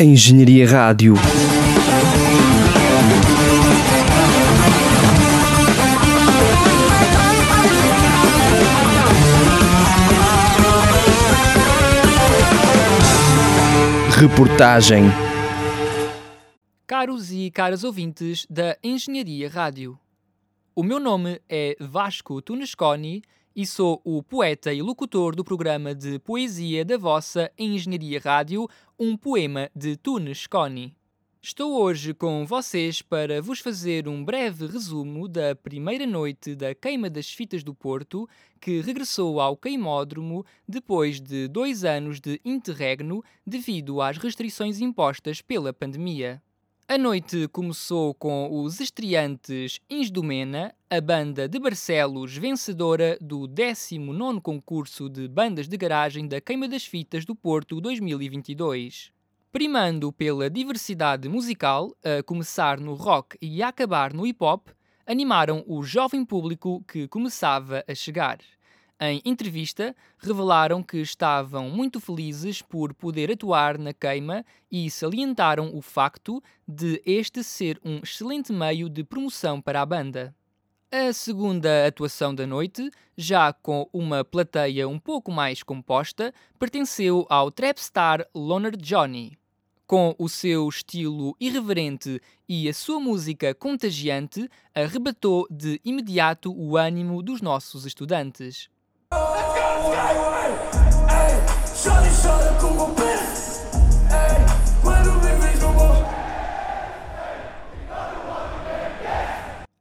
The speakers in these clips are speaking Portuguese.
Engenharia Rádio. Reportagem. Caros e caras ouvintes da Engenharia Rádio. O meu nome é Vasco Tunesconi e sou o poeta e locutor do programa de poesia da vossa Engenharia Rádio, um poema de Tunesconi. Estou hoje com vocês para vos fazer um breve resumo da primeira noite da Queima das Fitas do Porto, que regressou ao queimódromo depois de dois anos de interregno devido às restrições impostas pela pandemia. A noite começou com os estreantes Insdomena, a banda de Barcelos vencedora do 19º concurso de bandas de garagem da Queima das Fitas do Porto 2022 primando pela diversidade musical, a começar no rock e a acabar no hip hop, animaram o jovem público que começava a chegar. Em entrevista, revelaram que estavam muito felizes por poder atuar na queima e salientaram o facto de este ser um excelente meio de promoção para a banda. A segunda atuação da noite, já com uma plateia um pouco mais composta, pertenceu ao trapstar Loner Johnny. Com o seu estilo irreverente e a sua música contagiante, arrebatou de imediato o ânimo dos nossos estudantes.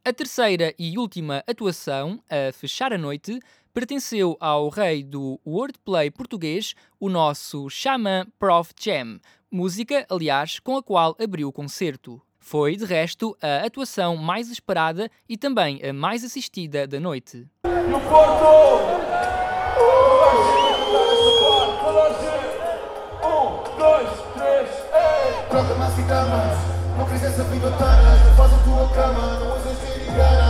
A terceira e última atuação, a fechar a noite, pertenceu ao rei do wordplay português, o nosso xamã Prof Jam, música, aliás, com a qual abriu o concerto. Foi, de resto, a atuação mais esperada e também a mais assistida da noite. No Porto! Camas, toda, faz a tua cama, não mano.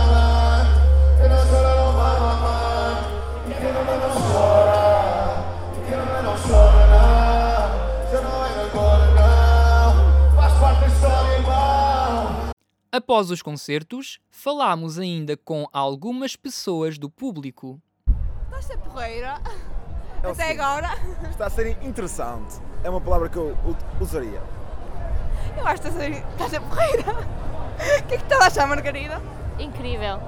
Após os concertos, falámos ainda com algumas pessoas do público. Estás a ser porreira? É Até agora? Está a ser interessante. É uma palavra que eu usaria. Eu acho que estás a ser, estás a ser porreira. O que é que estás a achar, Margarida? Incrível.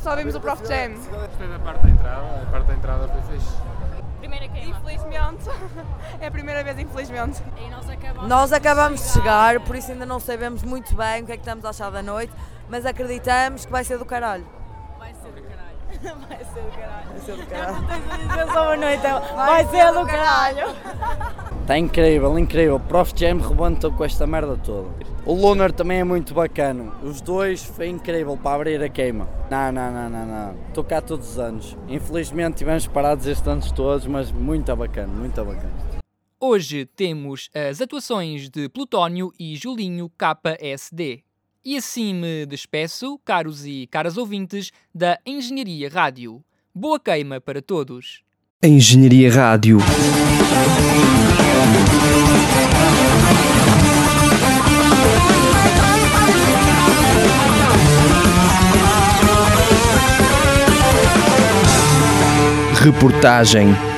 Só vimos o Prof Jam. Gostei da parte da entrada, a parte da entrada foi fixe. Primeira queima. Infelizmente. É a primeira vez, infelizmente. E nós acabamos. Nós acabamos de chegar, por isso ainda não sabemos muito bem o que é que estamos a achar da noite, mas acreditamos que vai ser do caralho. Vai ser do caralho. Vai ser do caralho. Vai ser do caralho. Dizer só uma noite. Vai ser do caralho. Está incrível, incrível. Prof Jam rebentou com esta merda toda. O Lunar também é muito bacana. Os dois foi incrível para abrir a queima. Não, não, não, não, não. Estou cá todos os anos. Infelizmente tivemos parados estes anos todos, mas muito bacana, muito bacana. Hoje temos as atuações de Plutónio e Julinho KSD. E assim me despeço, caros e caras ouvintes da Engenharia Rádio. Boa queima para todos! Engenharia Rádio. Reportagem.